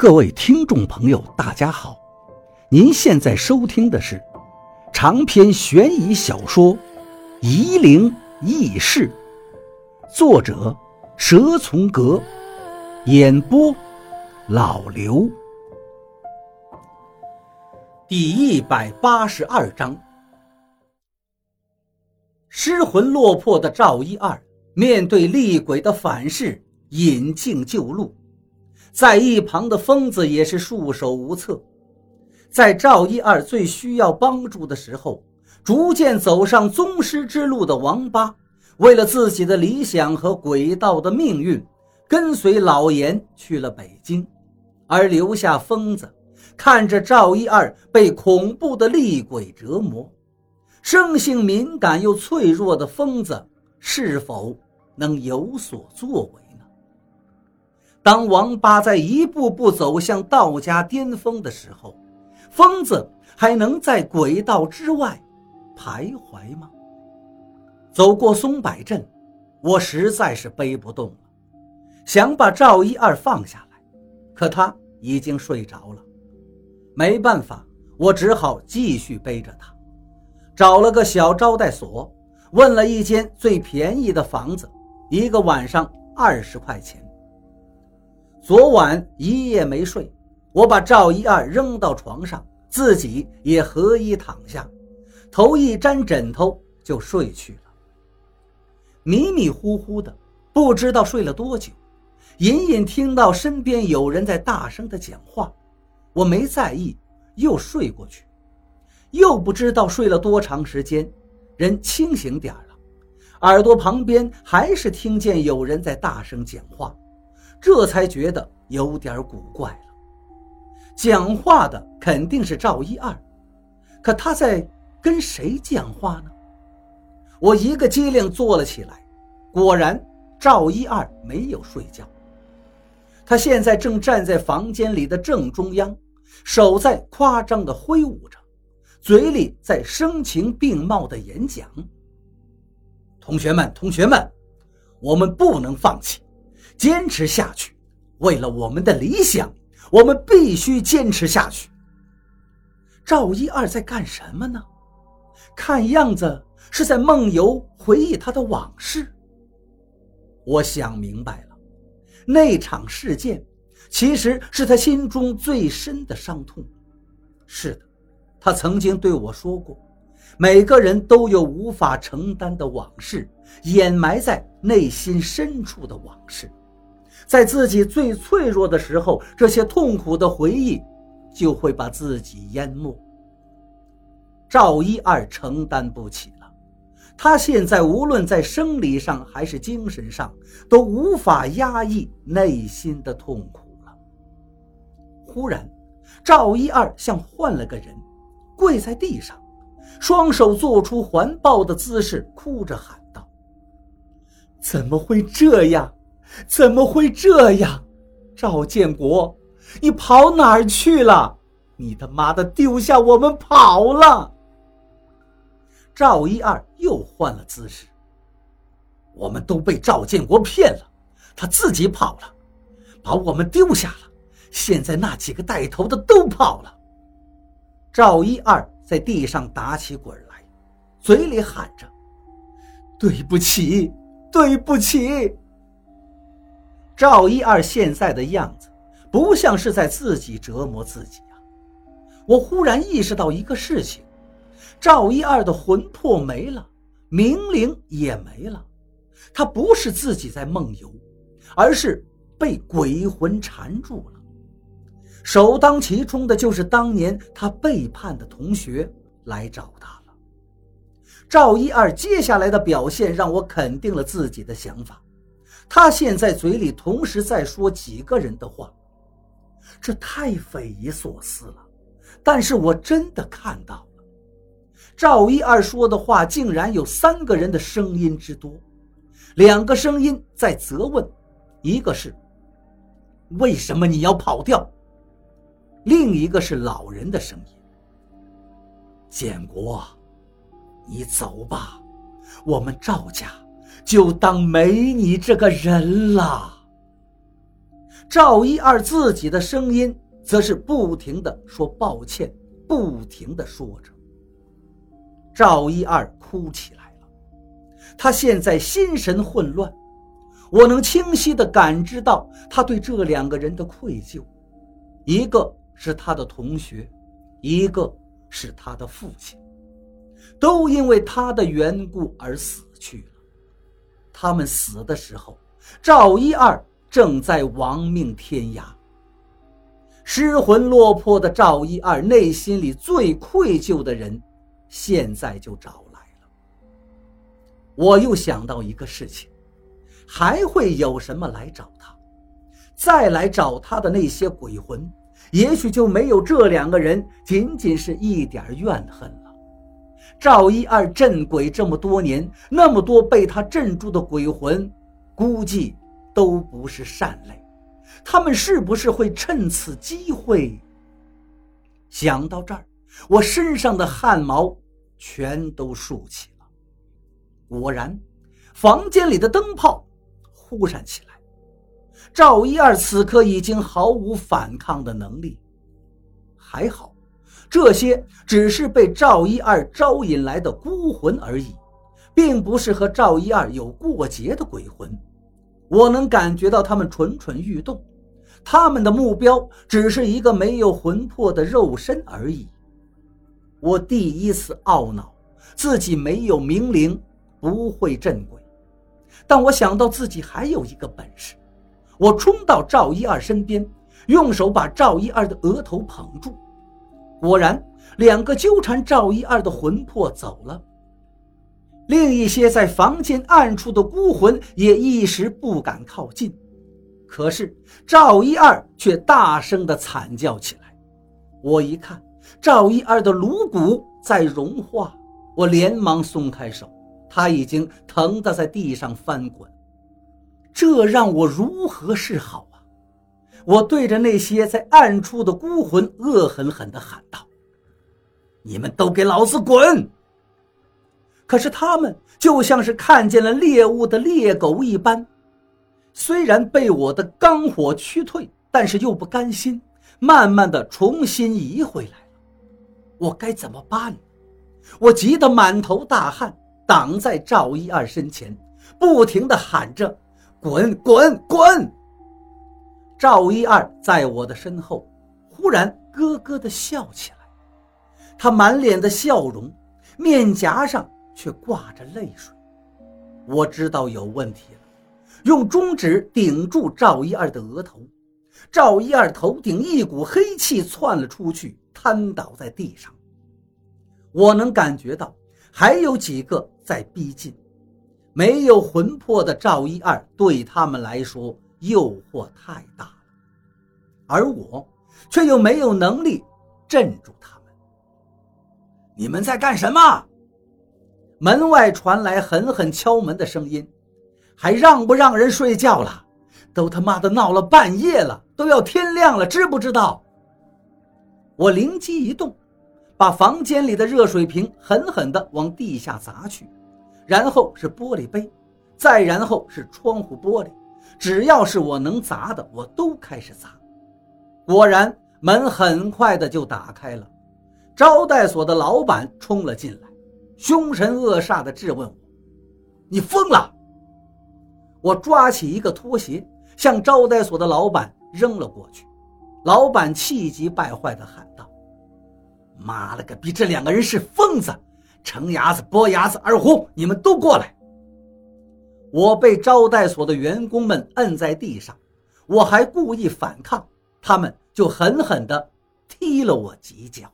各位听众朋友，大家好！您现在收听的是长篇悬疑小说《夷陵轶事》，作者蛇从阁，演播老刘。第一百八十二章，失魂落魄的赵一二面对厉鬼的反噬，引颈就戮。在一旁的疯子也是束手无策，在赵一二最需要帮助的时候，逐渐走上宗师之路的王八，为了自己的理想和轨道的命运，跟随老严去了北京，而留下疯子看着赵一二被恐怖的厉鬼折磨。生性敏感又脆弱的疯子，是否能有所作为？当王八在一步步走向道家巅峰的时候，疯子还能在轨道之外徘徊吗？走过松柏镇，我实在是背不动了，想把赵一二放下来，可他已经睡着了。没办法，我只好继续背着他，找了个小招待所，问了一间最便宜的房子，一个晚上二十块钱。昨晚一夜没睡，我把赵一二扔到床上，自己也合衣躺下，头一沾枕头就睡去了。迷迷糊糊的，不知道睡了多久，隐隐听到身边有人在大声的讲话，我没在意，又睡过去，又不知道睡了多长时间，人清醒点了，耳朵旁边还是听见有人在大声讲话。这才觉得有点古怪了。讲话的肯定是赵一二，可他在跟谁讲话呢？我一个机灵坐了起来，果然赵一二没有睡觉。他现在正站在房间里的正中央，手在夸张的挥舞着，嘴里在声情并茂的演讲：“同学们，同学们，我们不能放弃。”坚持下去，为了我们的理想，我们必须坚持下去。赵一二在干什么呢？看样子是在梦游，回忆他的往事。我想明白了，那场事件其实是他心中最深的伤痛。是的，他曾经对我说过，每个人都有无法承担的往事，掩埋在内心深处的往事。在自己最脆弱的时候，这些痛苦的回忆就会把自己淹没。赵一二承担不起了，他现在无论在生理上还是精神上，都无法压抑内心的痛苦了。忽然，赵一二像换了个人，跪在地上，双手做出环抱的姿势，哭着喊道：“怎么会这样？”怎么会这样，赵建国，你跑哪儿去了？你他妈的丢下我们跑了！赵一二又换了姿势。我们都被赵建国骗了，他自己跑了，把我们丢下了。现在那几个带头的都跑了。赵一二在地上打起滚来，嘴里喊着：“对不起，对不起。”赵一二现在的样子，不像是在自己折磨自己啊！我忽然意识到一个事情：赵一二的魂魄没了，明灵也没了，他不是自己在梦游，而是被鬼魂缠住了。首当其冲的就是当年他背叛的同学来找他了。赵一二接下来的表现让我肯定了自己的想法。他现在嘴里同时在说几个人的话，这太匪夷所思了。但是我真的看到了，赵一二说的话竟然有三个人的声音之多，两个声音在责问，一个是“为什么你要跑掉”，另一个是老人的声音：“建国，你走吧，我们赵家。”就当没你这个人了。赵一二自己的声音则是不停的说抱歉，不停的说着。赵一二哭起来了，他现在心神混乱，我能清晰的感知到他对这两个人的愧疚，一个是他的同学，一个是他的父亲，都因为他的缘故而死去了。他们死的时候，赵一二正在亡命天涯。失魂落魄的赵一二内心里最愧疚的人。现在就找来了。我又想到一个事情，还会有什么来找他？再来找他的那些鬼魂，也许就没有这两个人仅仅是一点怨恨。赵一二镇鬼这么多年，那么多被他镇住的鬼魂，估计都不是善类。他们是不是会趁此机会？想到这儿。我身上的汗毛全都竖起了。果然，房间里的灯泡忽闪起来。赵一二此刻已经毫无反抗的能力。还好，这些只是被赵一二招引来的孤魂而已，并不是和赵一二有过节的鬼魂。我能感觉到他们蠢蠢欲动，他们的目标只是一个没有魂魄的肉身而已。我第一次懊恼自己没有明灵，不会镇鬼。但我想到自己还有一个本事，我冲到赵一二身边，用手把赵一二的额头捧住。果然，两个纠缠赵一二的魂魄走了。另一些在房间暗处的孤魂也一时不敢靠近。可是赵一二却大声地惨叫起来。我一看。赵一二的颅骨在融化，我连忙松开手，他已经疼得在地上翻滚，这让我如何是好？我对着那些在暗处的孤魂恶狠狠地喊道：“你们都给老子滚！”可是他们就像是看见了猎物的猎狗一般，虽然被我的罡火驱退，但是又不甘心，慢慢的重新移回来了。我该怎么办？我急得满头大汗，挡在赵一二身前，不停地喊着：“滚滚滚！”赵一二在我的身后，忽然咯咯地笑起来，他满脸的笑容，面颊上却挂着泪水。我知道有问题了，用中指顶住赵一二的额头，赵一二头顶一股黑气窜了出去。瘫倒在地上，我能感觉到还有几个在逼近。没有魂魄的赵一二对他们来说诱惑太大了，而我却又没有能力镇住他们。你们在干什么？门外传来狠狠敲门的声音，还让不让人睡觉了？都他妈的闹了半夜了，都要天亮了，知不知道？我灵机一动，把房间里的热水瓶狠狠地往地下砸去，然后是玻璃杯，再然后是窗户玻璃，只要是我能砸的，我都开始砸。果然，门很快的就打开了，招待所的老板冲了进来，凶神恶煞的质问我：“你疯了？”我抓起一个拖鞋，向招待所的老板扔了过去。老板气急败坏的喊道：“妈了个逼！这两个人是疯子！程牙子、波牙子、二虎，你们都过来！”我被招待所的员工们摁在地上，我还故意反抗，他们就狠狠地踢了我几脚。